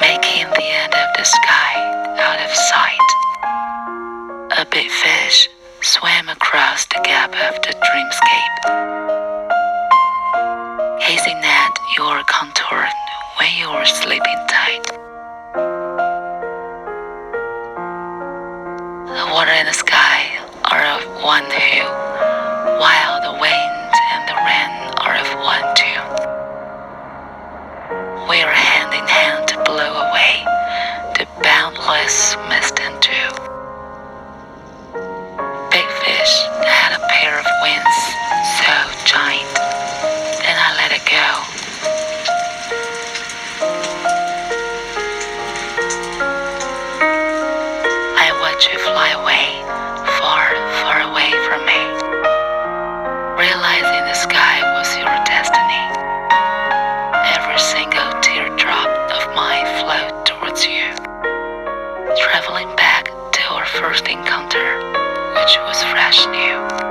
making the end of the sky out of sight. A big fish swam across the gap of the dreamscape. Hazing at your contour when you are sleeping tight. The water and the sky are of one hue, while the wind and the rain are of one tune. We are hand in hand mist and dew. Big fish had a pair of wings so giant, then I let it go. I watched you fly away, far, far away from me. Realizing the sky was your destiny. Traveling back to our first encounter, which was fresh new.